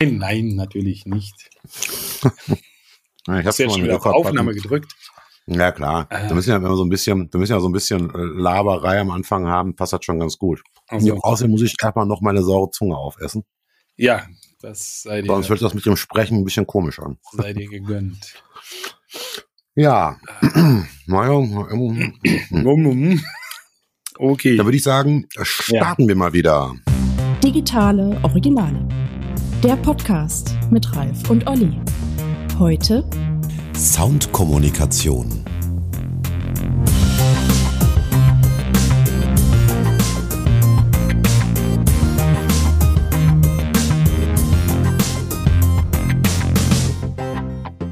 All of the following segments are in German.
Nein, nein, natürlich nicht. Ja, ich habe schon wieder auf Aufnahme gedrückt. Ja klar. Ah. Wir müssen ja immer so ein bisschen, wir müssen ja so ein bisschen äh, Laberei am Anfang haben, passt das schon ganz gut. Also. Außerdem muss ich erstmal noch meine saure Zunge aufessen. Ja, das sei dir. Sonst wird das mit dem Sprechen ein bisschen komisch an. Sei dir gegönnt. Ja. okay. Da würde ich sagen, starten ja. wir mal wieder. Digitale Originale. Der Podcast mit Ralf und Olli. Heute Soundkommunikation.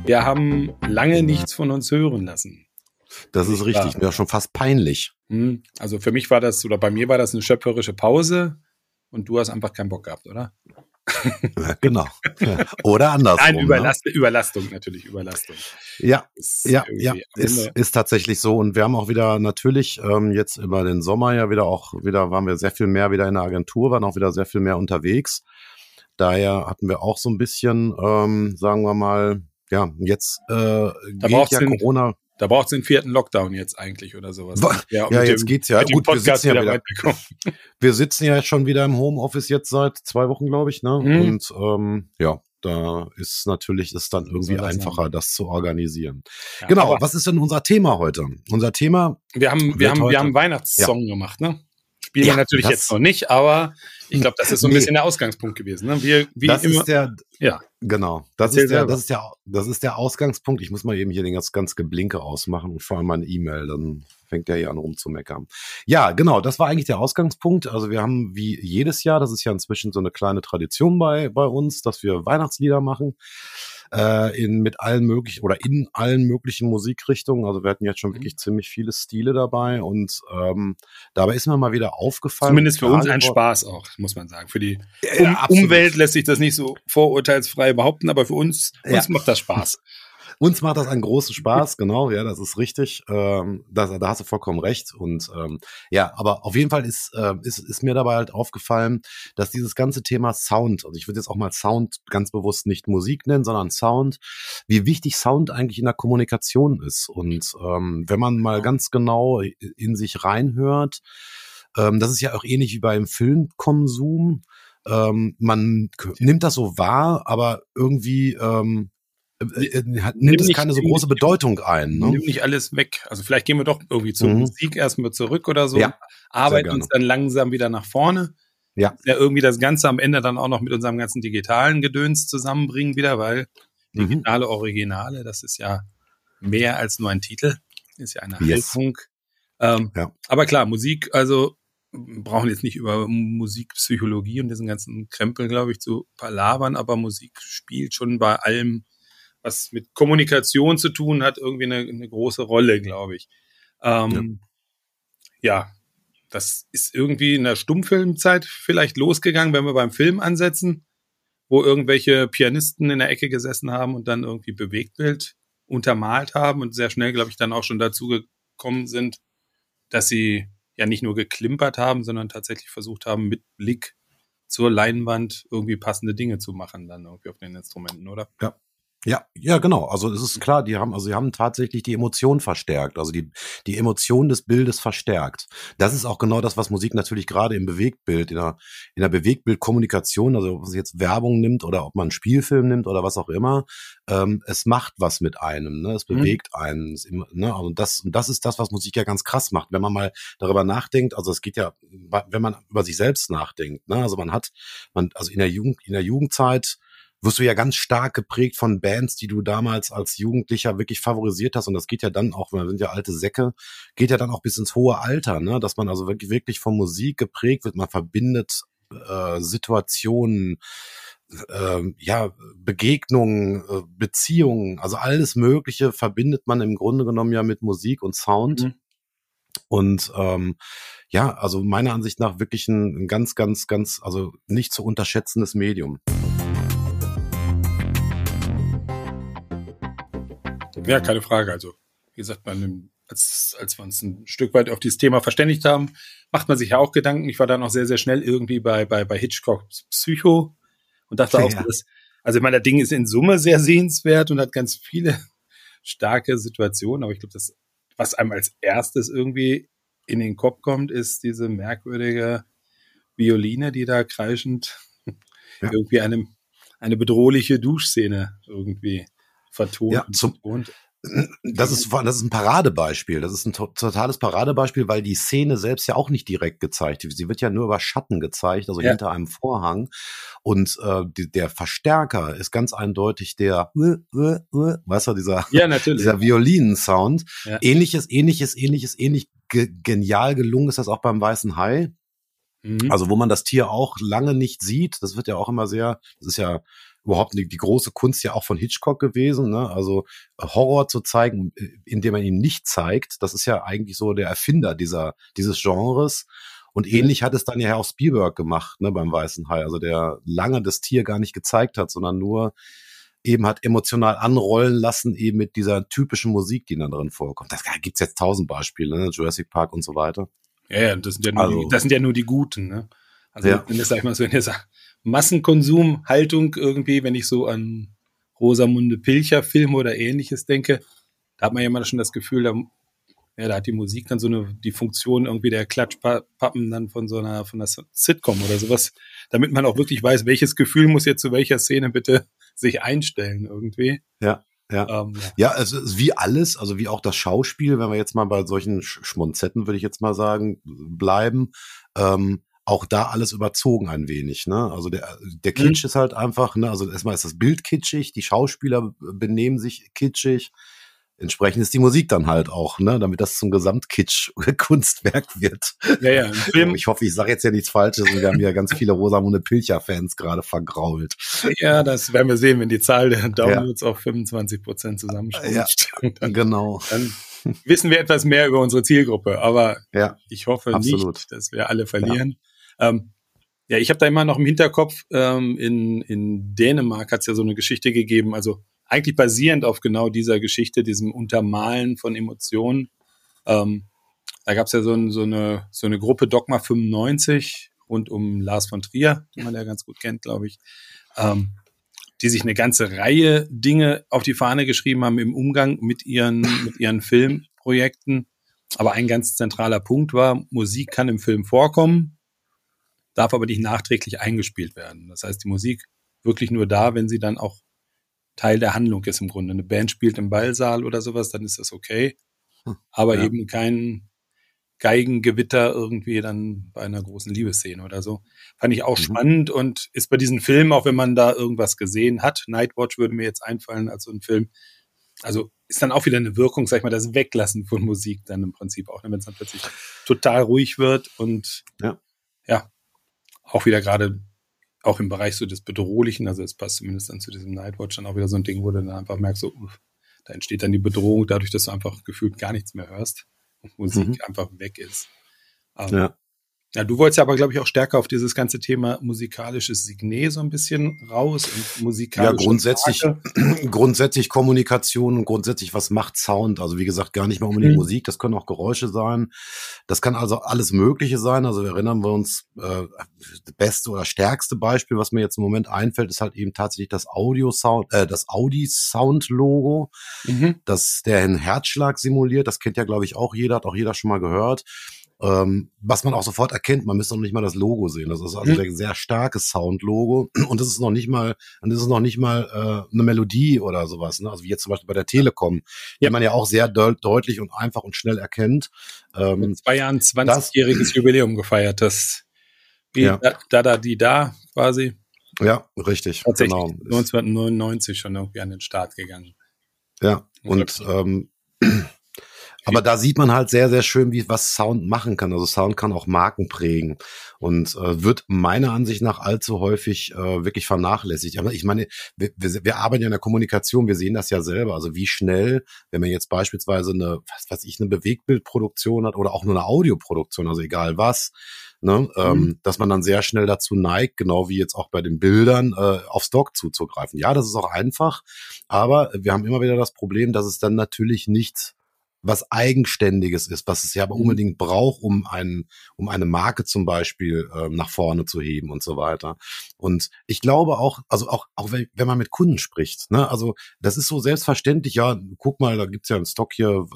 Wir haben lange nichts von uns hören lassen. Das ist richtig, ja schon fast peinlich. Hm, also für mich war das, oder bei mir war das eine schöpferische Pause und du hast einfach keinen Bock gehabt, oder? genau. Oder andersrum. Nein, ne? Überlast ne? Überlastung natürlich, Überlastung. Ja, ist ja, ja, ist, ist tatsächlich so. Und wir haben auch wieder natürlich ähm, jetzt über den Sommer ja wieder auch wieder, waren wir sehr viel mehr wieder in der Agentur, waren auch wieder sehr viel mehr unterwegs. Daher hatten wir auch so ein bisschen, ähm, sagen wir mal, ja, jetzt äh, da geht ja Corona. Da braucht es den vierten Lockdown jetzt eigentlich oder sowas. Ja, ja jetzt dem, geht's ja. Gut, wir sitzen ja wieder, wir sitzen ja schon wieder im Homeoffice jetzt seit zwei Wochen, glaube ich, ne? Mhm. Und ähm, ja, da ist natürlich ist dann irgendwie einfacher, sein. das zu organisieren. Ja, genau. Was ist denn unser Thema heute? Unser Thema. Wir haben wir haben wir haben Weihnachtssong ja. gemacht, ne? Spielen ja, natürlich jetzt noch nicht, aber ich glaube, das ist so ein nee. bisschen der Ausgangspunkt gewesen. Ne? Wir, wie das immer, ist der, ja. Genau. Das ist der, das ist der, das ist der Ausgangspunkt. Ich muss mal eben hier den ganz, ganz Geblinke ausmachen und vor allem meine E-Mail, dann fängt der hier an rumzumeckern. Ja, genau. Das war eigentlich der Ausgangspunkt. Also wir haben wie jedes Jahr, das ist ja inzwischen so eine kleine Tradition bei, bei uns, dass wir Weihnachtslieder machen äh, in mit allen möglichen oder in allen möglichen Musikrichtungen. Also wir hatten jetzt schon mhm. wirklich ziemlich viele Stile dabei und ähm, dabei ist mir mal wieder aufgefallen. Zumindest für uns ein Spaß auch, muss man sagen. Für die um Umwelt lässt sich das nicht so vorurteilsfrei behaupten, aber für uns, uns ja. macht das Spaß. Uns macht das einen großen Spaß, genau, ja, das ist richtig. Ähm, das, da hast du vollkommen recht. Und ähm, ja, aber auf jeden Fall ist, äh, ist, ist mir dabei halt aufgefallen, dass dieses ganze Thema Sound, also ich würde jetzt auch mal Sound ganz bewusst nicht Musik nennen, sondern Sound, wie wichtig Sound eigentlich in der Kommunikation ist. Und ähm, wenn man mal ganz genau in sich reinhört, ähm, das ist ja auch ähnlich wie beim Filmkonsum. Ähm, man nimmt das so wahr, aber irgendwie ähm, äh, äh, nimmt nimm es keine so große Bedeutung ein. Ne? Nimm nicht alles weg. Also vielleicht gehen wir doch irgendwie zur mhm. Musik erstmal zurück oder so, ja, arbeiten uns dann langsam wieder nach vorne. Ja. ja. Irgendwie das Ganze am Ende dann auch noch mit unserem ganzen digitalen Gedöns zusammenbringen wieder, weil mhm. digitale Originale, das ist ja mehr als nur ein Titel, ist ja eine yes. Haltung. Ähm, ja. Aber klar, Musik, also brauchen jetzt nicht über Musikpsychologie und diesen ganzen Krempel, glaube ich, zu palabern, aber Musik spielt schon bei allem was mit Kommunikation zu tun hat, irgendwie eine, eine große Rolle, glaube ich. Ähm, ja. ja, das ist irgendwie in der Stummfilmzeit vielleicht losgegangen, wenn wir beim Film ansetzen, wo irgendwelche Pianisten in der Ecke gesessen haben und dann irgendwie Bewegtbild untermalt haben und sehr schnell, glaube ich, dann auch schon dazu gekommen sind, dass sie ja nicht nur geklimpert haben, sondern tatsächlich versucht haben, mit Blick zur Leinwand irgendwie passende Dinge zu machen, dann irgendwie auf den Instrumenten, oder? Ja, ja, ja, genau. Also es ist klar, die haben, also sie haben tatsächlich die Emotion verstärkt, also die, die Emotion des Bildes verstärkt. Das ist auch genau das, was Musik natürlich gerade im Bewegtbild, in der, in der Bewegtbildkommunikation, also ob man jetzt Werbung nimmt oder ob man einen Spielfilm nimmt oder was auch immer, ähm, es macht was mit einem, ne? Es mhm. bewegt mhm. einen. Es, ne? Und das, und das ist das, was Musik ja ganz krass macht. Wenn man mal darüber nachdenkt, also es geht ja, wenn man über sich selbst nachdenkt, ne? Also man hat, man, also in der Jugend, in der Jugendzeit, wirst du ja ganz stark geprägt von Bands, die du damals als Jugendlicher wirklich favorisiert hast. Und das geht ja dann auch, wir sind ja alte Säcke, geht ja dann auch bis ins hohe Alter, ne? dass man also wirklich, wirklich von Musik geprägt wird. Man verbindet äh, Situationen, äh, ja, Begegnungen, äh, Beziehungen, also alles Mögliche verbindet man im Grunde genommen ja mit Musik und Sound. Mhm. Und ähm, ja, also meiner Ansicht nach wirklich ein, ein ganz, ganz, ganz, also nicht zu unterschätzendes Medium. Ja, keine Frage. Also, wie gesagt, man, als, als wir uns ein Stück weit auf dieses Thema verständigt haben, macht man sich ja auch Gedanken. Ich war dann auch sehr, sehr schnell irgendwie bei, bei, bei Hitchcocks Psycho und dachte auch, ja. dass, also ich meine, das Ding ist in Summe sehr sehenswert und hat ganz viele starke Situationen, aber ich glaube, das, was einem als erstes irgendwie in den Kopf kommt, ist diese merkwürdige Violine, die da kreischend ja. irgendwie eine, eine bedrohliche Duschszene irgendwie vertont. Ja, zum, betont. Das ist, das ist ein Paradebeispiel. Das ist ein totales Paradebeispiel, weil die Szene selbst ja auch nicht direkt gezeigt wird. Sie wird ja nur über Schatten gezeigt, also ja. hinter einem Vorhang. Und äh, die, der Verstärker ist ganz eindeutig der, äh, äh, äh, weißt du, dieser, ja, dieser Violinen-Sound. Ja. Ähnliches, ähnliches, ähnliches, ähnlich ge genial gelungen ist das auch beim Weißen Hai. Mhm. Also wo man das Tier auch lange nicht sieht, das wird ja auch immer sehr, das ist ja überhaupt die, die große Kunst ja auch von Hitchcock gewesen, ne? also äh, Horror zu zeigen, äh, indem man ihn nicht zeigt, das ist ja eigentlich so der Erfinder dieser, dieses Genres. Und mhm. ähnlich hat es dann ja auch Spielberg gemacht, ne, beim Weißen Hai, also der lange das Tier gar nicht gezeigt hat, sondern nur eben hat emotional anrollen lassen, eben mit dieser typischen Musik, die dann drin vorkommt. Das gibt's jetzt tausend Beispiele, ne? Jurassic Park und so weiter. Ja, ja das sind ja nur, also, die, das sind ja nur die guten, ne? Also ja. wenn das, sag ich mal so, in dieser Massenkonsumhaltung irgendwie, wenn ich so an Rosamunde Pilcher Filme oder ähnliches denke, da hat man ja immer schon das Gefühl, da, ja, da hat die Musik dann so eine, die Funktion irgendwie der Klatschpappen dann von so einer, von einer Sitcom oder sowas, damit man auch wirklich weiß, welches Gefühl muss jetzt zu welcher Szene bitte sich einstellen irgendwie. Ja. Ja, ähm, ja. ja es ist wie alles, also wie auch das Schauspiel, wenn wir jetzt mal bei solchen Schmonzetten, würde ich jetzt mal sagen, bleiben, ähm, auch da alles überzogen ein wenig. Ne? Also der, der mhm. Kitsch mhm. ist halt einfach, ne? also erstmal ist das Bild kitschig, die Schauspieler benehmen sich kitschig, entsprechend ist die Musik dann halt auch, ne, damit das zum Gesamtkitsch-Kunstwerk wird. Ja, ja. Ich hoffe, ich sage jetzt ja nichts Falsches und wir haben ja ganz viele Rosamunde Pilcher-Fans gerade vergrault. Ja, das werden wir sehen, wenn die Zahl der Downloads ja. auf 25 Prozent zusammenschrumpft. Ja, dann, genau. Dann wissen wir etwas mehr über unsere Zielgruppe, aber ja, ich hoffe absolut. nicht, dass wir alle verlieren. Ja. Ähm, ja, ich habe da immer noch im Hinterkopf, ähm, in, in Dänemark hat es ja so eine Geschichte gegeben, also eigentlich basierend auf genau dieser Geschichte, diesem Untermalen von Emotionen. Ähm, da gab es ja so, ein, so, eine, so eine Gruppe Dogma 95 rund um Lars von Trier, den man ja ganz gut kennt, glaube ich, ähm, die sich eine ganze Reihe Dinge auf die Fahne geschrieben haben im Umgang mit ihren, mit ihren Filmprojekten. Aber ein ganz zentraler Punkt war, Musik kann im Film vorkommen, darf aber nicht nachträglich eingespielt werden. Das heißt, die Musik wirklich nur da, wenn sie dann auch Teil der Handlung ist im Grunde. Eine Band spielt im Ballsaal oder sowas, dann ist das okay. Hm, Aber ja. eben kein Geigengewitter irgendwie dann bei einer großen Liebesszene oder so. Fand ich auch mhm. spannend und ist bei diesen Filmen, auch wenn man da irgendwas gesehen hat, Nightwatch würde mir jetzt einfallen als so ein Film. Also ist dann auch wieder eine Wirkung, sag ich mal, das Weglassen von Musik dann im Prinzip auch, ne, wenn es dann plötzlich total ruhig wird und ja, ja auch wieder gerade auch im Bereich so des Bedrohlichen, also es passt zumindest dann zu diesem Nightwatch dann auch wieder so ein Ding, wo du dann einfach merkst, so, uff, da entsteht dann die Bedrohung dadurch, dass du einfach gefühlt gar nichts mehr hörst und Musik mhm. einfach weg ist. Ähm, ja. Ja, du wolltest ja aber, glaube ich, auch stärker auf dieses ganze Thema musikalisches Signet so ein bisschen raus und musikalische Ja, grundsätzlich, grundsätzlich Kommunikation und grundsätzlich, was macht Sound? Also wie gesagt, gar nicht mal unbedingt mhm. Musik, das können auch Geräusche sein. Das kann also alles Mögliche sein. Also erinnern wir uns, äh, das beste oder stärkste Beispiel, was mir jetzt im Moment einfällt, ist halt eben tatsächlich das Audio-Sound, äh, das Audi-Sound-Logo, mhm. das der einen Herzschlag simuliert. Das kennt ja, glaube ich, auch jeder, hat auch jeder schon mal gehört. Ähm, was man auch sofort erkennt, man müsste noch nicht mal das Logo sehen. Das ist also mhm. ein sehr starkes Sound-Logo und das ist noch nicht mal, und das ist noch nicht mal äh, eine Melodie oder sowas. Ne? Also wie jetzt zum Beispiel bei der Telekom, ja. die man ja auch sehr de deutlich und einfach und schnell erkennt. Ähm, In zwei Jahren 20-jähriges Jubiläum gefeiert, das ja. da, da, die da quasi. Ja, richtig. Tatsächlich genau. 1999 schon irgendwie an den Start gegangen. Ja, und ähm, aber da sieht man halt sehr, sehr schön, wie was Sound machen kann. Also Sound kann auch Marken prägen und äh, wird meiner Ansicht nach allzu häufig äh, wirklich vernachlässigt. Aber ich meine, wir, wir, wir arbeiten ja in der Kommunikation, wir sehen das ja selber. Also wie schnell, wenn man jetzt beispielsweise eine, was weiß ich, eine Bewegtbildproduktion hat oder auch nur eine Audioproduktion, also egal was, Ne, ähm, mhm. dass man dann sehr schnell dazu neigt, genau wie jetzt auch bei den Bildern, äh, auf Stock zuzugreifen. Ja, das ist auch einfach, aber wir haben immer wieder das Problem, dass es dann natürlich nicht was Eigenständiges ist, was es ja aber mhm. unbedingt braucht, um einen, um eine Marke zum Beispiel ähm, nach vorne zu heben und so weiter. Und ich glaube auch, also auch, auch wenn, wenn man mit Kunden spricht, ne, also das ist so selbstverständlich, ja, guck mal, da gibt's ja einen Stock hier,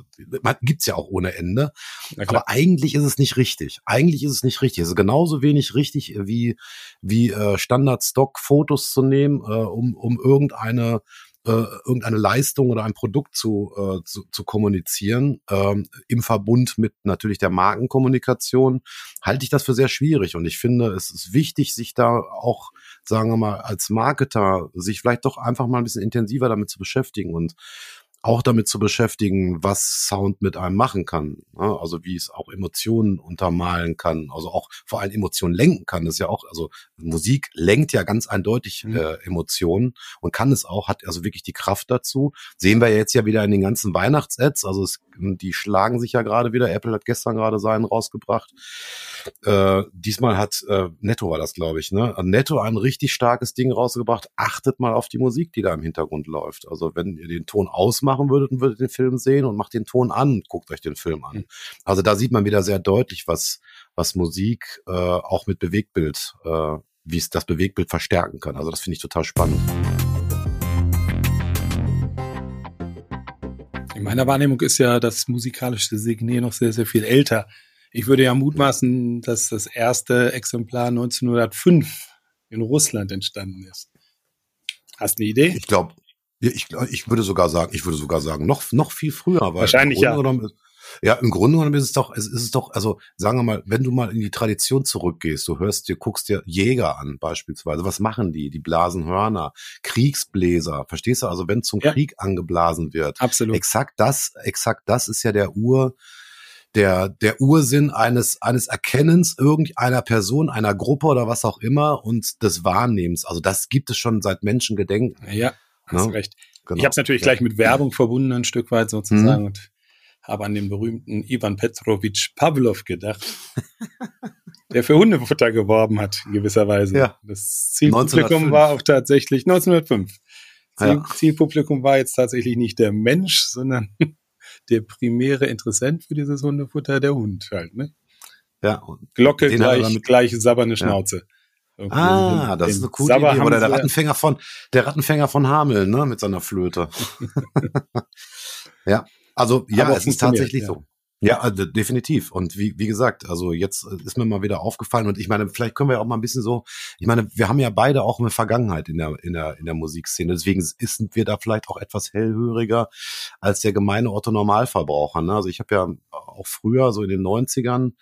man, gibt's ja auch ohne Ende. Aber eigentlich ist es nicht richtig. Eigentlich ist es nicht richtig. Es ist genauso wenig richtig wie, wie äh, Standard-Stock-Fotos zu nehmen, äh, um, um irgendeine äh, irgendeine Leistung oder ein Produkt zu, äh, zu, zu kommunizieren, ähm, im Verbund mit natürlich der Markenkommunikation, halte ich das für sehr schwierig. Und ich finde, es ist wichtig, sich da auch, sagen wir mal, als Marketer, sich vielleicht doch einfach mal ein bisschen intensiver damit zu beschäftigen und auch damit zu beschäftigen, was Sound mit einem machen kann. Ne? Also wie es auch Emotionen untermalen kann, also auch vor allem Emotionen lenken kann. Das ist ja auch, also Musik lenkt ja ganz eindeutig mhm. äh, Emotionen und kann es auch, hat also wirklich die Kraft dazu. Sehen wir jetzt ja wieder in den ganzen Weihnachts-Ads, also es, die schlagen sich ja gerade wieder. Apple hat gestern gerade seinen rausgebracht. Äh, diesmal hat äh, Netto war das, glaube ich, ne? Netto ein richtig starkes Ding rausgebracht. Achtet mal auf die Musik, die da im Hintergrund läuft. Also wenn ihr den Ton ausmacht, machen würdet und würdet den Film sehen und macht den Ton an und guckt euch den Film an. Mhm. Also da sieht man wieder sehr deutlich, was, was Musik äh, auch mit Bewegtbild, äh, wie es das Bewegtbild verstärken kann. Also das finde ich total spannend. In meiner Wahrnehmung ist ja das musikalische Signet noch sehr, sehr viel älter. Ich würde ja mutmaßen, dass das erste Exemplar 1905 in Russland entstanden ist. Hast du eine Idee? Ich glaube, ich, ich würde sogar sagen, ich würde sogar sagen, noch, noch viel früher. Weil Wahrscheinlich ja. Genommen, ja, im Grunde genommen ist es doch, es ist es doch, also sagen wir mal, wenn du mal in die Tradition zurückgehst, du hörst dir, guckst dir Jäger an beispielsweise, was machen die? Die blasen Hörner, Kriegsbläser, verstehst du? Also wenn zum ja. Krieg angeblasen wird, absolut. Exakt das, exakt das ist ja der Ur, der, der Ursinn eines, eines Erkennens irgendeiner Person, einer Gruppe oder was auch immer und des Wahrnehmens. Also das gibt es schon seit Menschengedenken. Ja. Hast ja, recht. Genau. Ich habe es natürlich ja. gleich mit Werbung verbunden, ein Stück weit sozusagen, mhm. und habe an den berühmten Ivan Petrovich Pavlov gedacht, der für Hundefutter geworben hat, in gewisser Weise. Ja. Das Zielpublikum war auch tatsächlich 1905. Ziel, ja. Zielpublikum war jetzt tatsächlich nicht der Mensch, sondern der primäre Interessent für dieses Hundefutter, der Hund halt, ne? Ja. Glocke gleich, gleiche sabberne Schnauze. Ja. Ah, das ist eine coole Sabber Idee. Oder der Rattenfänger von, der Rattenfänger von Hameln, ne, mit seiner Flöte. ja, also, ja, Aber es ist tatsächlich ja. so. Ja, also, definitiv. Und wie, wie gesagt, also jetzt ist mir mal wieder aufgefallen und ich meine, vielleicht können wir ja auch mal ein bisschen so, ich meine, wir haben ja beide auch eine Vergangenheit in der, in der, in der Musikszene. Deswegen sind wir da vielleicht auch etwas hellhöriger als der gemeine Otto Normalverbraucher. Ne? Also ich habe ja auch früher, so in den 90ern,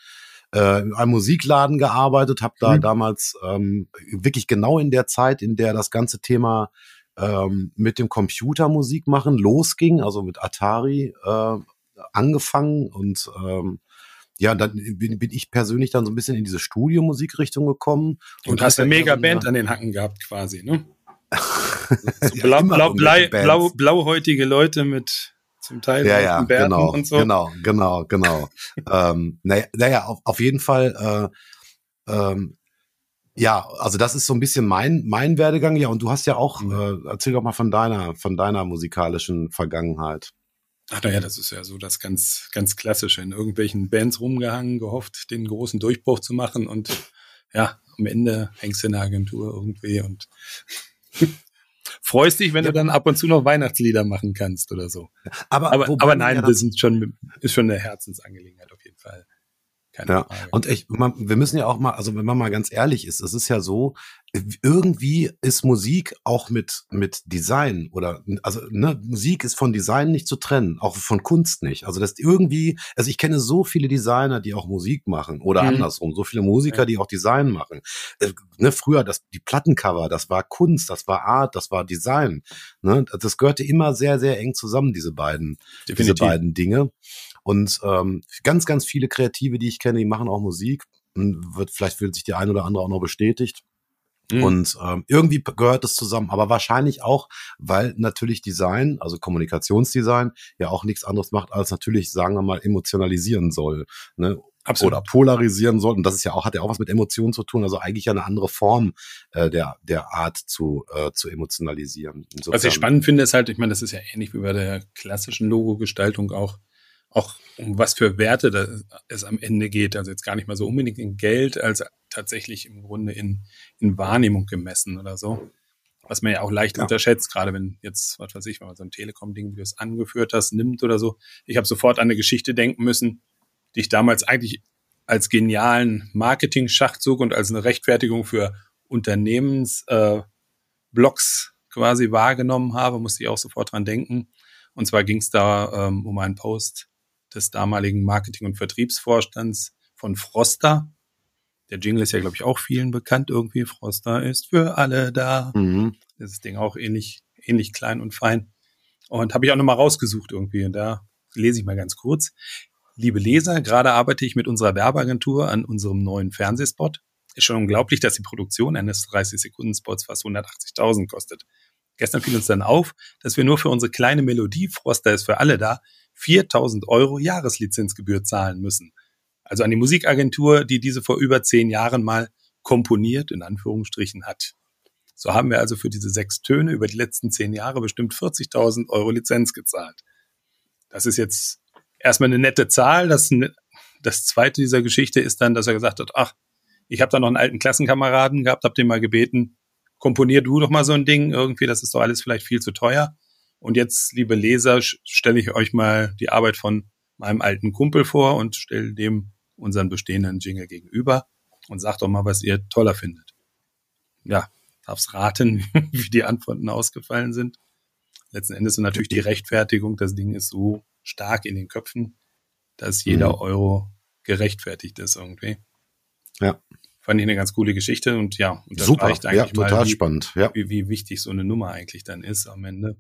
äh, in einem Musikladen gearbeitet, habe da mhm. damals ähm, wirklich genau in der Zeit, in der das ganze Thema ähm, mit dem Computer Musik machen losging, also mit Atari äh, angefangen und ähm, ja, dann bin, bin ich persönlich dann so ein bisschen in diese Studiomusikrichtung gekommen. Und, und hast eine mega Band an den Hacken gehabt quasi, ne? so blau, blau, blau, blau, blauhäutige Leute mit zum Teil ja, ja, genau, und so. Genau, genau, genau. ähm, naja, naja auf, auf jeden Fall, äh, ähm, ja, also das ist so ein bisschen mein mein Werdegang. Ja, und du hast ja auch, mhm. äh, erzähl doch mal von deiner von deiner musikalischen Vergangenheit. Ach naja, das ist ja so das ganz ganz klassische in irgendwelchen Bands rumgehangen, gehofft, den großen Durchbruch zu machen und ja, am Ende hängst du in der Agentur irgendwie und freust dich, wenn ja. du dann ab und zu noch Weihnachtslieder machen kannst oder so. Aber, aber, aber nein, ja das ist schon, ist schon eine Herzensangelegenheit auf jeden Fall. Keine ja, Frage. und ich, man, wir müssen ja auch mal, also wenn man mal ganz ehrlich ist, es ist ja so, irgendwie ist Musik auch mit mit Design oder also ne, Musik ist von Design nicht zu trennen, auch von Kunst nicht. Also das irgendwie, also ich kenne so viele Designer, die auch Musik machen oder mhm. andersrum, so viele Musiker, die auch Design machen. Äh, ne, früher das die Plattencover, das war Kunst, das war Art, das war Design. Ne, das gehörte immer sehr sehr eng zusammen diese beiden Definitiv. diese beiden Dinge. Und ähm, ganz ganz viele Kreative, die ich kenne, die machen auch Musik. Wird, vielleicht fühlt sich die ein oder andere auch noch bestätigt. Mhm. Und ähm, irgendwie gehört es zusammen, aber wahrscheinlich auch, weil natürlich Design, also Kommunikationsdesign, ja auch nichts anderes macht, als natürlich, sagen wir mal, emotionalisieren soll. Ne? Absolut. Oder polarisieren soll. Und das ist ja auch, hat ja auch was mit Emotionen zu tun, also eigentlich eine andere Form äh, der, der Art zu, äh, zu emotionalisieren. Insofern. Was ich spannend finde, ist halt, ich meine, das ist ja ähnlich wie bei der klassischen Logo-Gestaltung auch. Auch um was für Werte es am Ende geht. Also jetzt gar nicht mal so unbedingt in Geld, als tatsächlich im Grunde in, in Wahrnehmung gemessen oder so. Was man ja auch leicht ja. unterschätzt, gerade wenn jetzt, was weiß ich, wenn man so ein Telekom-Ding, wie du es angeführt hast, nimmt oder so. Ich habe sofort an eine Geschichte denken müssen, die ich damals eigentlich als genialen Marketing-Schachzug und als eine Rechtfertigung für Unternehmensblogs äh, quasi wahrgenommen habe, musste ich auch sofort dran denken. Und zwar ging es da ähm, um einen Post des damaligen Marketing- und Vertriebsvorstands von Froster. Der Jingle ist ja, glaube ich, auch vielen bekannt irgendwie. Froster ist für alle da. Mhm. Das ist Ding auch ähnlich, ähnlich klein und fein. Und habe ich auch nochmal rausgesucht irgendwie. Und da lese ich mal ganz kurz. Liebe Leser, gerade arbeite ich mit unserer Werbeagentur an unserem neuen Fernsehspot. Ist schon unglaublich, dass die Produktion eines 30-Sekunden-Spots fast 180.000 kostet. Gestern fiel uns dann auf, dass wir nur für unsere kleine Melodie Froster ist für alle da 4000 Euro Jahreslizenzgebühr zahlen müssen. Also an die Musikagentur, die diese vor über zehn Jahren mal komponiert, in Anführungsstrichen, hat. So haben wir also für diese sechs Töne über die letzten zehn Jahre bestimmt 40.000 Euro Lizenz gezahlt. Das ist jetzt erstmal eine nette Zahl. Das, das zweite dieser Geschichte ist dann, dass er gesagt hat, ach, ich habe da noch einen alten Klassenkameraden gehabt, habe den mal gebeten, komponier du doch mal so ein Ding irgendwie, das ist doch alles vielleicht viel zu teuer. Und jetzt, liebe Leser, stelle ich euch mal die Arbeit von meinem alten Kumpel vor und stelle dem unseren bestehenden Jingle gegenüber und sagt doch mal, was ihr toller findet. Ja, darf's raten, wie die Antworten ausgefallen sind. Letzten Endes ist natürlich die Rechtfertigung, das Ding ist so stark in den Köpfen, dass jeder mhm. Euro gerechtfertigt ist irgendwie. Ja. Fand ich eine ganz coole Geschichte und ja, und das Super, eigentlich ja, total mal, wie, spannend. Ja. Wie, wie wichtig so eine Nummer eigentlich dann ist am Ende.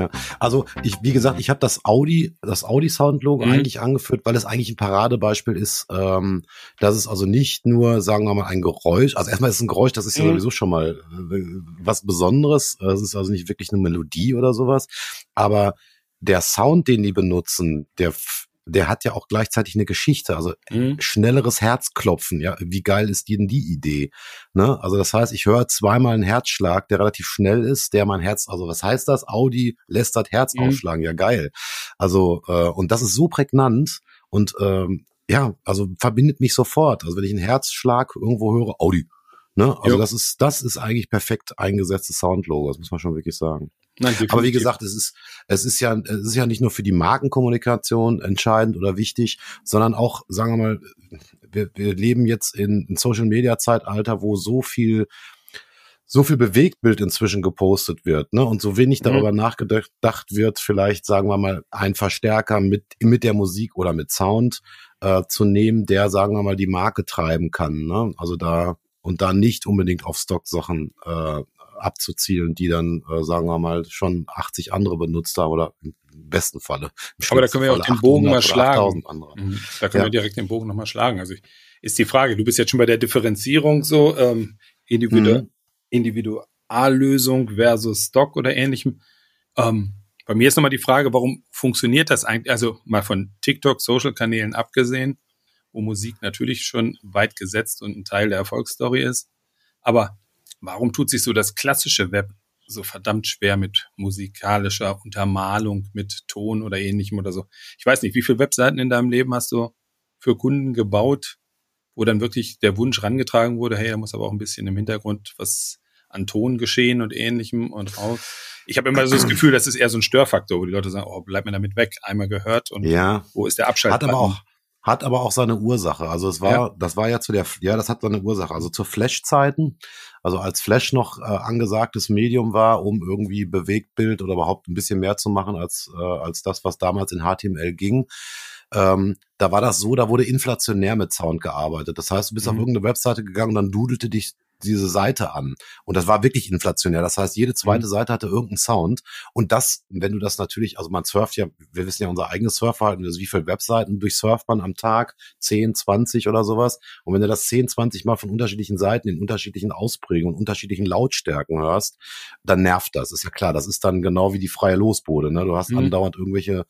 Ja. Also ich, wie gesagt, ich habe das Audi, das Audi-Sound-Logo mhm. eigentlich angeführt, weil es eigentlich ein Paradebeispiel ist, ähm, dass es also nicht nur, sagen wir mal, ein Geräusch, also erstmal ist es ein Geräusch, das ist ja mhm. sowieso schon mal äh, was Besonderes. Es ist also nicht wirklich eine Melodie oder sowas, aber der Sound, den die benutzen, der der hat ja auch gleichzeitig eine Geschichte, also mhm. schnelleres Herzklopfen, ja, wie geil ist denn die Idee? Ne? Also das heißt, ich höre zweimal einen Herzschlag, der relativ schnell ist, der mein Herz, also was heißt das? Audi lässt das Herz mhm. aufschlagen, ja geil. Also äh, und das ist so prägnant und ähm, ja, also verbindet mich sofort. Also wenn ich einen Herzschlag irgendwo höre, Audi. Ne? Also jo. das ist das ist eigentlich perfekt eingesetztes Soundlogo, das muss man schon wirklich sagen. Nein, Aber wie gesagt, es ist, es ist ja, es ist ja nicht nur für die Markenkommunikation entscheidend oder wichtig, sondern auch, sagen wir mal, wir, wir leben jetzt in, in Social Media Zeitalter, wo so viel so viel Bewegtbild inzwischen gepostet wird, ne, und so wenig mhm. darüber nachgedacht wird, vielleicht sagen wir mal ein Verstärker mit mit der Musik oder mit Sound äh, zu nehmen, der sagen wir mal die Marke treiben kann, ne, also da und da nicht unbedingt auf Stock-Sachen äh, abzuzielen, die dann, äh, sagen wir mal, schon 80 andere benutzt haben oder im besten Falle. Im Aber da können wir auch den Bogen mal schlagen. Mhm. Da können ja. wir direkt den Bogen nochmal schlagen. Also ist die Frage, du bist jetzt schon bei der Differenzierung so, ähm, Individu mhm. Individuallösung versus Stock oder ähnlichem. Ähm, bei mir ist nochmal die Frage, warum funktioniert das eigentlich, also mal von TikTok, Social-Kanälen abgesehen, wo Musik natürlich schon weit gesetzt und ein Teil der Erfolgsstory ist. Aber Warum tut sich so das klassische Web so verdammt schwer mit musikalischer Untermalung, mit Ton oder ähnlichem oder so? Ich weiß nicht, wie viele Webseiten in deinem Leben hast du für Kunden gebaut, wo dann wirklich der Wunsch rangetragen wurde, hey, da muss aber auch ein bisschen im Hintergrund was an Ton geschehen und ähnlichem und raus. Ich habe immer so das Gefühl, das ist eher so ein Störfaktor, wo die Leute sagen, oh, bleib mir damit weg, einmal gehört und ja. wo ist der Abschalt? Hat aber auch, hat aber auch seine Ursache. Also es war, ja. das war ja zu der, ja, das hat seine Ursache. Also zu Flash-Zeiten, also als Flash noch äh, angesagtes Medium war, um irgendwie Bewegtbild oder überhaupt ein bisschen mehr zu machen als, äh, als das, was damals in HTML ging. Ähm, da war das so, da wurde inflationär mit Sound gearbeitet. Das heißt, du bist mhm. auf irgendeine Webseite gegangen, dann dudelte dich diese Seite an. Und das war wirklich inflationär. Das heißt, jede zweite mhm. Seite hatte irgendeinen Sound. Und das, wenn du das natürlich, also man surft ja, wir wissen ja unser eigenes Surfverhalten, also wie viele Webseiten durchsurft man am Tag? 10, 20 oder sowas. Und wenn du das 10, 20 Mal von unterschiedlichen Seiten in unterschiedlichen Ausprägungen, unterschiedlichen Lautstärken hörst, dann nervt das. Ist ja klar. Das ist dann genau wie die freie Losbode. Ne? Du hast mhm. andauernd irgendwelche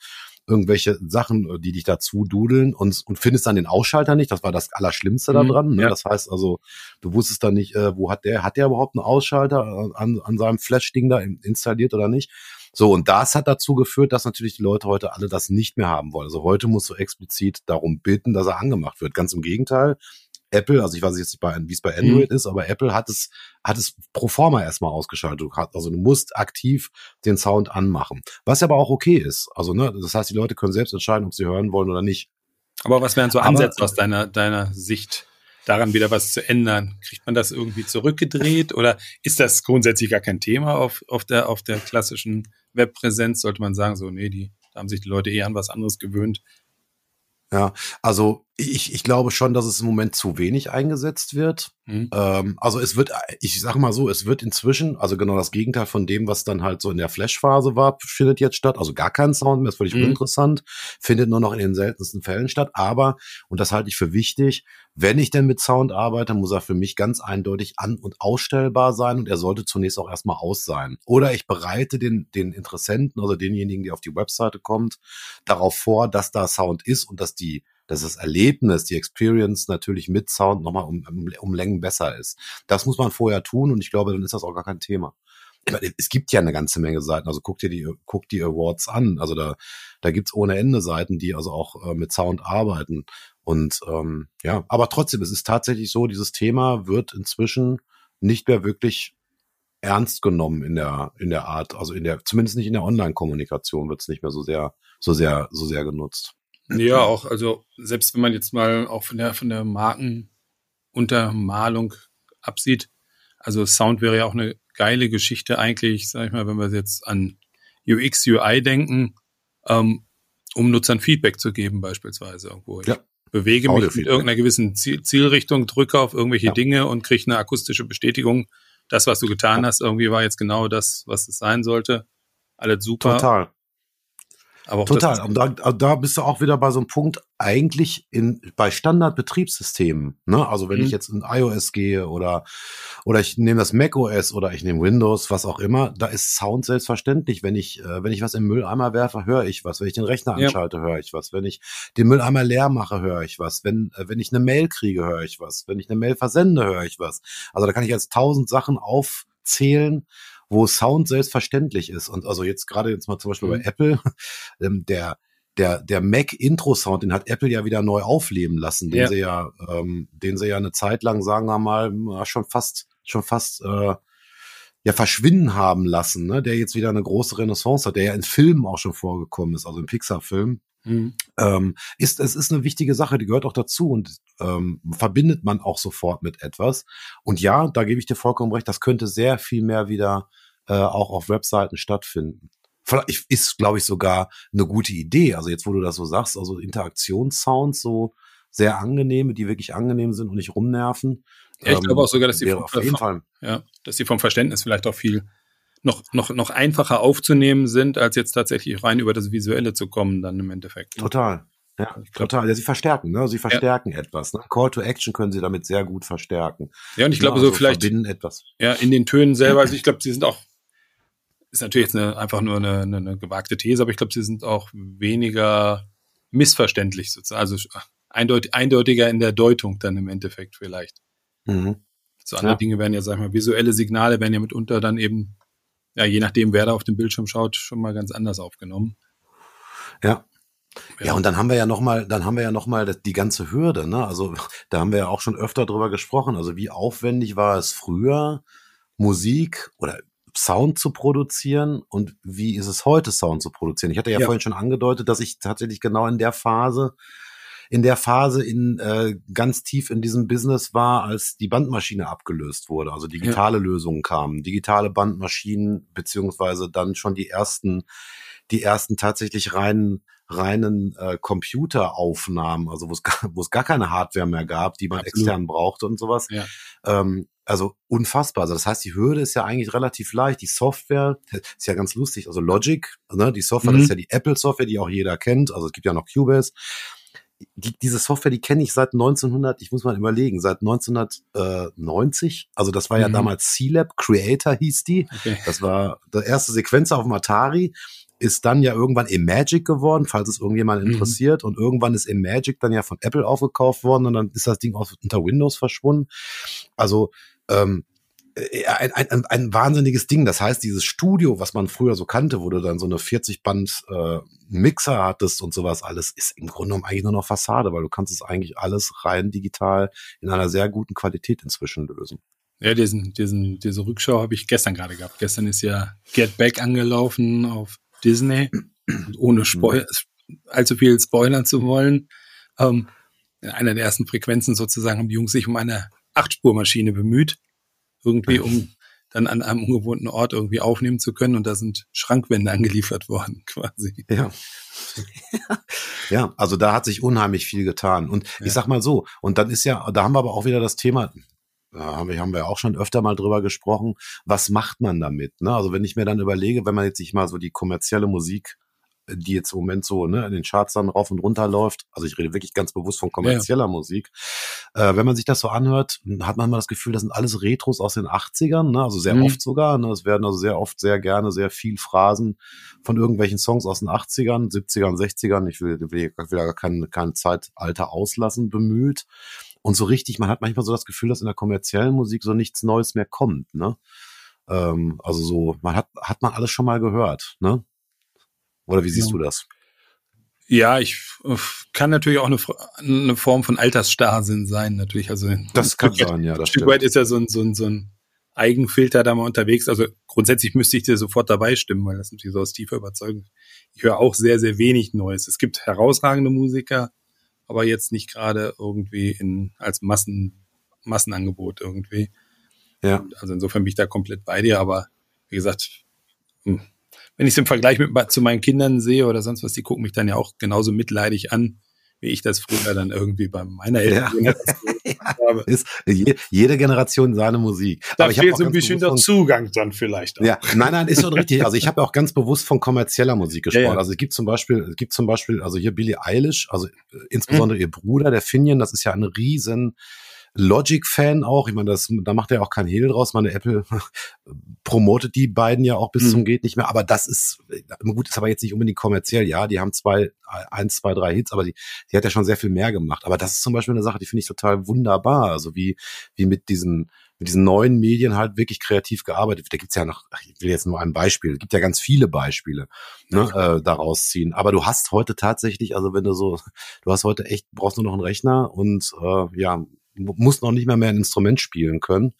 irgendwelche Sachen, äh, die dich dazu dudeln und, und findest dann den Ausschalter nicht. Das war das Allerschlimmste mhm, daran. Ne? Ja. Das heißt also, du wusstest dann nicht, äh, wo hat der, hat der überhaupt einen Ausschalter äh, an, an seinem Flash-Ding da installiert oder nicht. So, und das hat dazu geführt, dass natürlich die Leute heute alle das nicht mehr haben wollen. Also heute musst du explizit darum bitten, dass er angemacht wird. Ganz im Gegenteil. Apple, also ich weiß jetzt nicht, wie es bei Android mhm. ist, aber Apple hat es, hat es pro forma erstmal ausgeschaltet. Also du musst aktiv den Sound anmachen. Was aber auch okay ist. Also, ne, das heißt, die Leute können selbst entscheiden, ob sie hören wollen oder nicht. Aber was wären so Ansätze aus deiner, deiner Sicht? daran wieder was zu ändern? Kriegt man das irgendwie zurückgedreht oder ist das grundsätzlich gar kein Thema auf, auf, der, auf der klassischen Webpräsenz? Sollte man sagen, so, nee, die, da haben sich die Leute eher an was anderes gewöhnt. Ja, also ich, ich glaube schon, dass es im Moment zu wenig eingesetzt wird. Mhm. Ähm, also es wird, ich sage mal so, es wird inzwischen, also genau das Gegenteil von dem, was dann halt so in der Flash-Phase war, findet jetzt statt. Also gar kein Sound mehr, ist völlig mhm. uninteressant, findet nur noch in den seltensten Fällen statt. Aber, und das halte ich für wichtig, wenn ich denn mit Sound arbeite, muss er für mich ganz eindeutig an- und ausstellbar sein und er sollte zunächst auch erstmal aus sein. Oder ich bereite den, den Interessenten oder denjenigen, die auf die Webseite kommt, darauf vor, dass da Sound ist und dass die dass das Erlebnis, die Experience natürlich mit Sound nochmal um, um, um Längen besser ist. Das muss man vorher tun und ich glaube, dann ist das auch gar kein Thema. Es gibt ja eine ganze Menge Seiten, also guck dir die, guck die Awards an. Also da, da gibt's ohne Ende Seiten, die also auch äh, mit Sound arbeiten. Und ähm, ja, aber trotzdem, es ist tatsächlich so, dieses Thema wird inzwischen nicht mehr wirklich ernst genommen in der in der Art, also in der zumindest nicht in der Online-Kommunikation wird es nicht mehr so sehr so sehr so sehr genutzt. Ja, auch, also selbst wenn man jetzt mal auch von der, von der Markenuntermalung absieht, also Sound wäre ja auch eine geile Geschichte eigentlich, sag ich mal, wenn wir jetzt an UX, UI denken, ähm, um Nutzern Feedback zu geben beispielsweise irgendwo. Ich ja. bewege mich mit irgendeiner gewissen Ziel Zielrichtung, drücke auf irgendwelche ja. Dinge und kriege eine akustische Bestätigung. Das, was du getan hast, irgendwie war jetzt genau das, was es sein sollte. Alles super. Total. Aber Total. Und da, da bist du auch wieder bei so einem Punkt, eigentlich in, bei Standardbetriebssystemen. Ne? Also wenn mhm. ich jetzt in iOS gehe oder, oder ich nehme das Mac OS oder ich nehme Windows, was auch immer, da ist Sound selbstverständlich. Wenn ich, äh, wenn ich was im Mülleimer werfe, höre ich was. Wenn ich den Rechner anschalte, ja. höre ich was. Wenn ich den Mülleimer leer mache, höre ich was. Wenn, äh, wenn ich eine Mail kriege, höre ich was. Wenn ich eine Mail versende, höre ich was. Also da kann ich jetzt tausend Sachen aufzählen wo Sound selbstverständlich ist. Und also jetzt gerade jetzt mal zum Beispiel mhm. bei Apple, ähm, der der, der Mac-Intro-Sound, den hat Apple ja wieder neu aufleben lassen, den ja. sie ja, ähm, den sie ja eine Zeit lang, sagen wir mal, schon fast, schon fast äh, ja verschwinden haben lassen, ne? der jetzt wieder eine große Renaissance hat, der ja in Filmen auch schon vorgekommen ist, also in Pixar-Filmen. Mhm. Ähm, ist, es ist eine wichtige Sache, die gehört auch dazu und ähm, verbindet man auch sofort mit etwas. Und ja, da gebe ich dir vollkommen recht, das könnte sehr viel mehr wieder äh, auch auf Webseiten stattfinden. Vielleicht ist, glaube ich, sogar eine gute Idee. Also jetzt, wo du das so sagst, also Interaktionssounds so sehr angenehme, die wirklich angenehm sind und nicht rumnerven. Ja, ich ähm, glaube auch sogar, dass die, vom, Fall. Ja, dass die vom Verständnis vielleicht auch viel noch, noch, noch einfacher aufzunehmen sind, als jetzt tatsächlich rein über das Visuelle zu kommen, dann im Endeffekt. Ne? Total. Ja, glaub, total. Ja, sie verstärken, ne? Sie verstärken ja. etwas. Ne? Call to Action können sie damit sehr gut verstärken. Ja, und ich glaube, ja, also so vielleicht. Etwas. Ja, in den Tönen selber, also ich glaube, sie sind auch, ist natürlich jetzt eine, einfach nur eine, eine, eine gewagte These, aber ich glaube, sie sind auch weniger missverständlich sozusagen. Also eindeutig, eindeutiger in der Deutung dann im Endeffekt vielleicht. Mhm. So andere ja. Dinge werden ja, sag ich mal, visuelle Signale werden ja mitunter dann eben ja, je nachdem, wer da auf dem Bildschirm schaut, schon mal ganz anders aufgenommen. Ja. Ja. ja, und dann haben wir ja noch mal, dann haben wir ja noch mal die ganze Hürde, ne? Also da haben wir ja auch schon öfter drüber gesprochen. Also wie aufwendig war es früher, Musik oder Sound zu produzieren und wie ist es heute, Sound zu produzieren? Ich hatte ja, ja. vorhin schon angedeutet, dass ich tatsächlich genau in der Phase in der Phase in äh, ganz tief in diesem Business war, als die Bandmaschine abgelöst wurde, also digitale ja. Lösungen kamen, digitale Bandmaschinen beziehungsweise dann schon die ersten die ersten tatsächlich reinen reinen äh, Computeraufnahmen, also wo es wo es gar keine Hardware mehr gab, die man Absolut. extern brauchte und sowas. Ja. Ähm, also unfassbar. Also das heißt, die Hürde ist ja eigentlich relativ leicht. Die Software ist ja ganz lustig. Also Logic, ne, die Software, mhm. das ist ja die Apple-Software, die auch jeder kennt. Also es gibt ja noch Cubase die, diese Software, die kenne ich seit 1900, ich muss mal überlegen, seit 1990. Also das war ja mhm. damals C-Lab, Creator hieß die. Okay. Das war der erste Sequenzer auf dem Atari. Ist dann ja irgendwann Imagic geworden, falls es irgendjemand mhm. interessiert. Und irgendwann ist Imagic dann ja von Apple aufgekauft worden und dann ist das Ding auch unter Windows verschwunden. Also ähm, äh, ein, ein, ein wahnsinniges Ding. Das heißt, dieses Studio, was man früher so kannte, wo du dann so eine 40-Band äh, hattest und sowas alles, ist im Grunde genommen eigentlich nur noch Fassade, weil du kannst es eigentlich alles rein digital in einer sehr guten Qualität inzwischen lösen. Ja, diesen, diesen, diese Rückschau habe ich gestern gerade gehabt. Gestern ist ja Get Back angelaufen auf Disney, ohne Spoil allzu viel spoilern zu wollen. Ähm, in einer der ersten Frequenzen sozusagen haben die Jungs sich um eine Achtspurmaschine bemüht irgendwie, um dann an einem ungewohnten Ort irgendwie aufnehmen zu können. Und da sind Schrankwände angeliefert worden, quasi. Ja. ja, also da hat sich unheimlich viel getan. Und ja. ich sag mal so, und dann ist ja, da haben wir aber auch wieder das Thema, da haben wir, haben wir auch schon öfter mal drüber gesprochen, was macht man damit? Ne? Also wenn ich mir dann überlege, wenn man jetzt sich mal so die kommerzielle Musik die jetzt im Moment so ne, in den Charts dann rauf und runter läuft. Also ich rede wirklich ganz bewusst von kommerzieller ja. Musik. Äh, wenn man sich das so anhört, hat man mal das Gefühl, das sind alles Retros aus den 80ern, ne? also sehr mhm. oft sogar. Ne? Es werden also sehr oft, sehr gerne, sehr viel Phrasen von irgendwelchen Songs aus den 80ern, 70ern, 60ern, ich will, will, will gar kein, kein Zeitalter auslassen, bemüht. Und so richtig, man hat manchmal so das Gefühl, dass in der kommerziellen Musik so nichts Neues mehr kommt. Ne? Ähm, also so, man hat, hat man alles schon mal gehört. Ne? Oder wie siehst ja. du das? Ja, ich kann natürlich auch eine, eine Form von Altersstarrsinn sein, natürlich. Also das kann sein, ja. Das ein Stück weit ist ja so ein, so ein, so ein Eigenfilter da mal unterwegs. Also grundsätzlich müsste ich dir sofort dabei stimmen, weil das natürlich so aus tiefer Überzeugung. Ich höre auch sehr, sehr wenig Neues. Es gibt herausragende Musiker, aber jetzt nicht gerade irgendwie in, als Massen, Massenangebot irgendwie. Ja. Also insofern bin ich da komplett bei dir, aber wie gesagt, hm, wenn ich es im Vergleich mit, zu meinen Kindern sehe oder sonst was, die gucken mich dann ja auch genauso mitleidig an, wie ich das früher dann irgendwie bei meiner Eltern ja. habe. Ist je, jede Generation seine Musik. Da Aber fehlt so ein bisschen der Zugang dann vielleicht. Auch. Ja, nein, nein, ist schon richtig. Also ich habe auch ganz bewusst von kommerzieller Musik gesprochen. Ja, ja. Also es gibt zum Beispiel, es gibt zum Beispiel, also hier Billie Eilish, also äh, insbesondere mhm. ihr Bruder, der Finian, das ist ja ein riesen Logic-Fan auch. Ich meine, das, da macht er auch kein Hehl draus. Meine Apple promotet die beiden ja auch bis mhm. zum geht nicht mehr. Aber das ist, gut, ist aber jetzt nicht unbedingt kommerziell. Ja, die haben zwei, eins, zwei, drei Hits, aber die, die hat ja schon sehr viel mehr gemacht. Aber das ist zum Beispiel eine Sache, die finde ich total wunderbar. Also wie, wie mit diesen, mit diesen neuen Medien halt wirklich kreativ gearbeitet. Da gibt's ja noch, ich will jetzt nur ein Beispiel, es gibt ja ganz viele Beispiele ne, äh, daraus ziehen. Aber du hast heute tatsächlich, also wenn du so, du hast heute echt, brauchst du noch einen Rechner und äh, ja, muss noch nicht mal mehr ein Instrument spielen können,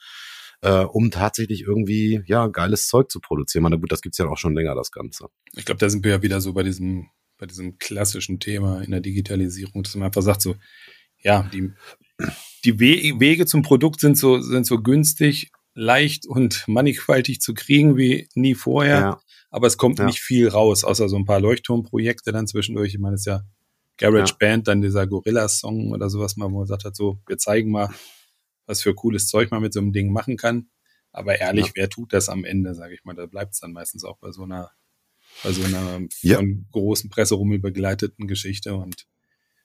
äh, um tatsächlich irgendwie ja geiles Zeug zu produzieren. Na gut, das gibt's ja auch schon länger, das Ganze. Ich glaube, da sind wir ja wieder so bei diesem, bei diesem klassischen Thema in der Digitalisierung, dass man einfach sagt, so, ja, die, die Wege zum Produkt sind so, sind so günstig, leicht und mannigfaltig zu kriegen wie nie vorher. Ja. Aber es kommt ja. nicht viel raus, außer so ein paar Leuchtturmprojekte dann zwischendurch. Ich meine, es ist ja Garage ja. Band, dann dieser Gorilla-Song oder sowas mal, wo man gesagt hat, so, wir zeigen mal, was für cooles Zeug man mit so einem Ding machen kann. Aber ehrlich, ja. wer tut das am Ende, sage ich mal, da bleibt es dann meistens auch bei so einer, bei so einer ja. von großen Presserummel begleiteten Geschichte und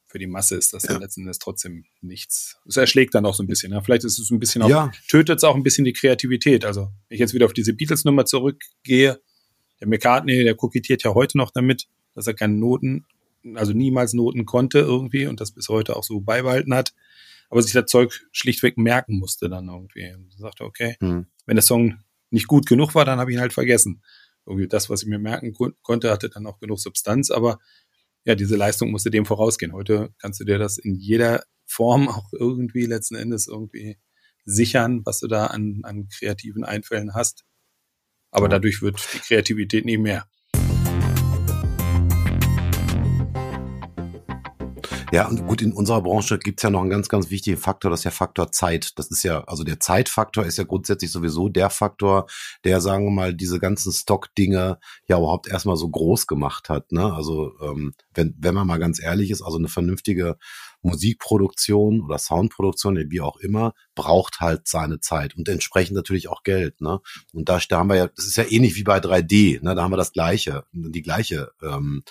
für die Masse ist das ja. dann letzten Endes trotzdem nichts. Es erschlägt dann auch so ein bisschen. Ja. Vielleicht ist es ein bisschen auch, ja. tötet es auch ein bisschen die Kreativität. Also, wenn ich jetzt wieder auf diese Beatles-Nummer zurückgehe, der McCartney, der kokettiert ja heute noch damit, dass er keine Noten also niemals Noten konnte irgendwie und das bis heute auch so beibehalten hat, aber sich das Zeug schlichtweg merken musste dann irgendwie. Und sagte, okay, mhm. wenn der Song nicht gut genug war, dann habe ich ihn halt vergessen. Irgendwie das, was ich mir merken konnte, hatte dann auch genug Substanz, aber ja, diese Leistung musste dem vorausgehen. Heute kannst du dir das in jeder Form auch irgendwie letzten Endes irgendwie sichern, was du da an, an kreativen Einfällen hast. Aber dadurch wird die Kreativität nie mehr. Ja, und gut, in unserer Branche gibt's ja noch einen ganz, ganz wichtigen Faktor, das ist der Faktor Zeit. Das ist ja, also der Zeitfaktor ist ja grundsätzlich sowieso der Faktor, der, sagen wir mal, diese ganzen Stock-Dinge ja überhaupt erstmal so groß gemacht hat. Ne? Also ähm, wenn, wenn man mal ganz ehrlich ist, also eine vernünftige Musikproduktion oder Soundproduktion, wie auch immer, braucht halt seine Zeit und entsprechend natürlich auch Geld. Ne? Und da, da haben wir ja, das ist ja ähnlich wie bei 3D, ne? da haben wir das gleiche, die gleiche ähm,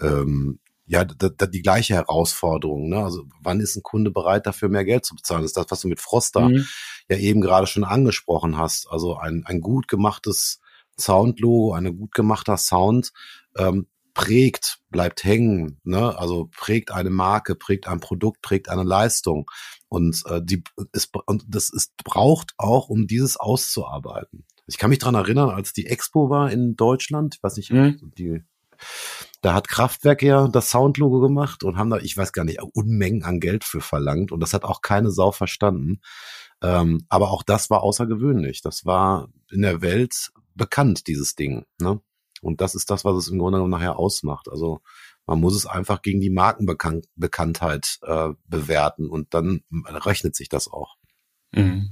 ähm, ja da, da die gleiche Herausforderung. Ne? Also wann ist ein Kunde bereit, dafür mehr Geld zu bezahlen? Das ist das, was du mit Froster mhm. ja eben gerade schon angesprochen hast. Also ein, ein gut gemachtes Soundlogo, ein gut gemachter Sound ähm, prägt, bleibt hängen, ne? also prägt eine Marke, prägt ein Produkt, prägt eine Leistung. Und äh, die es und das ist braucht auch, um dieses auszuarbeiten. Ich kann mich dran erinnern, als die Expo war in Deutschland, ich weiß nicht, mhm. die da hat Kraftwerk ja das Soundlogo gemacht und haben da, ich weiß gar nicht, Unmengen an Geld für verlangt und das hat auch keine Sau verstanden. Ähm, aber auch das war außergewöhnlich. Das war in der Welt bekannt, dieses Ding. Ne? Und das ist das, was es im Grunde genommen nachher ausmacht. Also man muss es einfach gegen die Markenbekanntheit äh, bewerten und dann rechnet sich das auch. Mhm.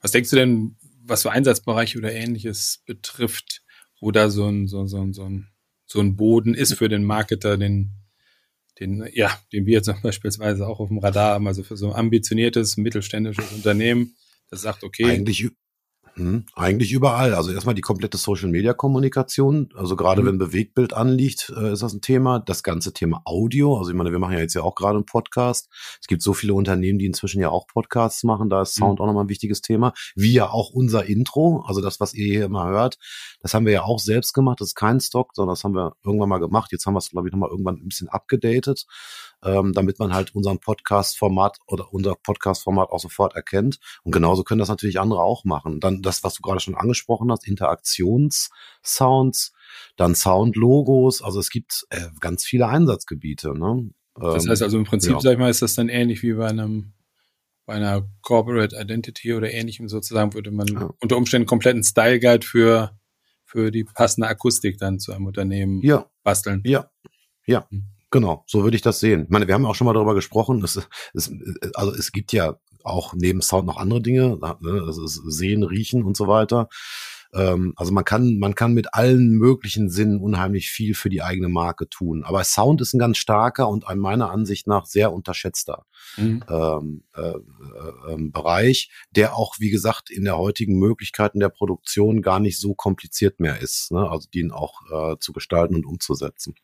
Was denkst du denn, was für Einsatzbereiche oder ähnliches betrifft, wo da so ein, so, so, so, ein, so ein Boden ist für den Marketer, den, den, ja, den wir jetzt beispielsweise auch auf dem Radar haben, also für so ein ambitioniertes mittelständisches Unternehmen, das sagt, okay. Eigentlich, hm, eigentlich überall. Also erstmal die komplette Social-Media-Kommunikation. Also gerade mhm. wenn Bewegtbild anliegt, äh, ist das ein Thema. Das ganze Thema Audio. Also ich meine, wir machen ja jetzt ja auch gerade einen Podcast. Es gibt so viele Unternehmen, die inzwischen ja auch Podcasts machen. Da ist mhm. Sound mhm. auch nochmal ein wichtiges Thema. Wie ja auch unser Intro. Also das, was ihr hier immer hört, das haben wir ja auch selbst gemacht. Das ist kein Stock, sondern das haben wir irgendwann mal gemacht. Jetzt haben wir es, glaube ich, nochmal irgendwann ein bisschen abgedatet ähm, damit man halt unseren Podcast-Format oder unser Podcast-Format auch sofort erkennt. Und genauso können das natürlich andere auch machen. Dann das, was du gerade schon angesprochen hast, Interaktionssounds, dann Soundlogos. Also es gibt äh, ganz viele Einsatzgebiete. Ne? Das heißt also im Prinzip, ja. sag ich mal, ist das dann ähnlich wie bei einem bei einer Corporate Identity oder ähnlichem sozusagen würde man ja. unter Umständen kompletten Style Guide für für die passende Akustik dann zu einem Unternehmen ja. basteln. Ja, ja. Genau, so würde ich das sehen. Ich meine, wir haben auch schon mal darüber gesprochen. Es, es, also es gibt ja auch neben Sound noch andere Dinge, ne? ist Sehen, Riechen und so weiter. Ähm, also man kann, man kann mit allen möglichen Sinnen unheimlich viel für die eigene Marke tun. Aber Sound ist ein ganz starker und ein meiner Ansicht nach sehr unterschätzter mhm. ähm, äh, äh, ähm, Bereich, der auch, wie gesagt, in der heutigen Möglichkeiten der Produktion gar nicht so kompliziert mehr ist. Ne? Also den auch äh, zu gestalten und umzusetzen.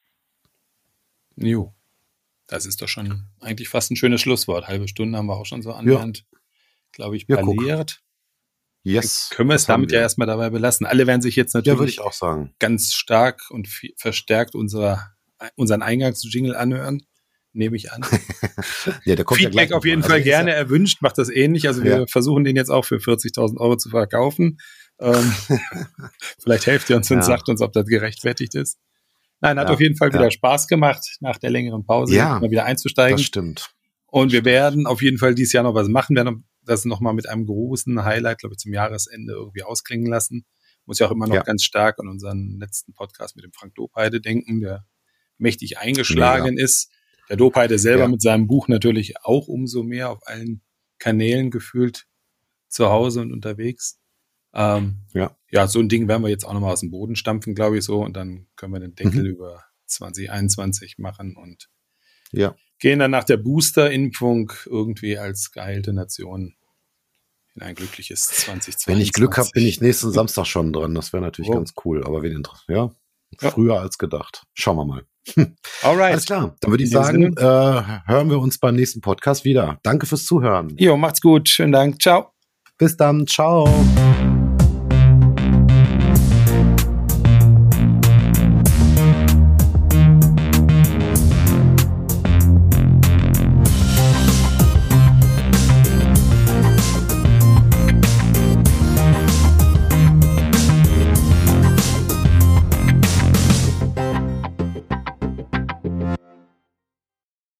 Jo. Das ist doch schon eigentlich fast ein schönes Schlusswort. Halbe Stunde haben wir auch schon so annähernd, ja. glaube ich, parliert. Ja, yes. Dann können wir es damit wir. ja erstmal dabei belassen. Alle werden sich jetzt natürlich ja, ganz stark und verstärkt unserer, unseren Eingangsjingle anhören. Nehme ich an. ja, Feedback ja auf jeden also Fall gerne ja erwünscht, macht das ähnlich. Also wir versuchen den jetzt auch für 40.000 Euro zu verkaufen. Ähm, vielleicht helft ihr uns und sagt uns, ob das gerechtfertigt ist. Nein, hat ja, auf jeden Fall wieder ja. Spaß gemacht, nach der längeren Pause ja, mal wieder einzusteigen. Das stimmt. Und wir werden auf jeden Fall dieses Jahr noch was machen. Wir werden das nochmal mit einem großen Highlight, glaube ich, zum Jahresende irgendwie ausklingen lassen. Muss ja auch immer noch ja. ganz stark an unseren letzten Podcast mit dem Frank Dopeide denken, der mächtig eingeschlagen ist. Der Dopeide selber mit seinem Buch natürlich auch umso mehr auf allen Kanälen gefühlt zu Hause und unterwegs. Ähm, ja. ja, so ein Ding werden wir jetzt auch nochmal aus dem Boden stampfen, glaube ich so. Und dann können wir den Deckel mhm. über 2021 machen und ja. gehen dann nach der Booster-Impfung irgendwie als geheilte Nation in ein glückliches 2020. Wenn ich Glück habe, bin ich nächsten Samstag schon dran. Das wäre natürlich oh. ganz cool. Aber wen ja, ja, früher als gedacht. Schauen wir mal. Alright. Alles klar. Dann würde ich sagen, äh, hören wir uns beim nächsten Podcast wieder. Danke fürs Zuhören. Jo, macht's gut. Schönen Dank. Ciao. Bis dann. Ciao.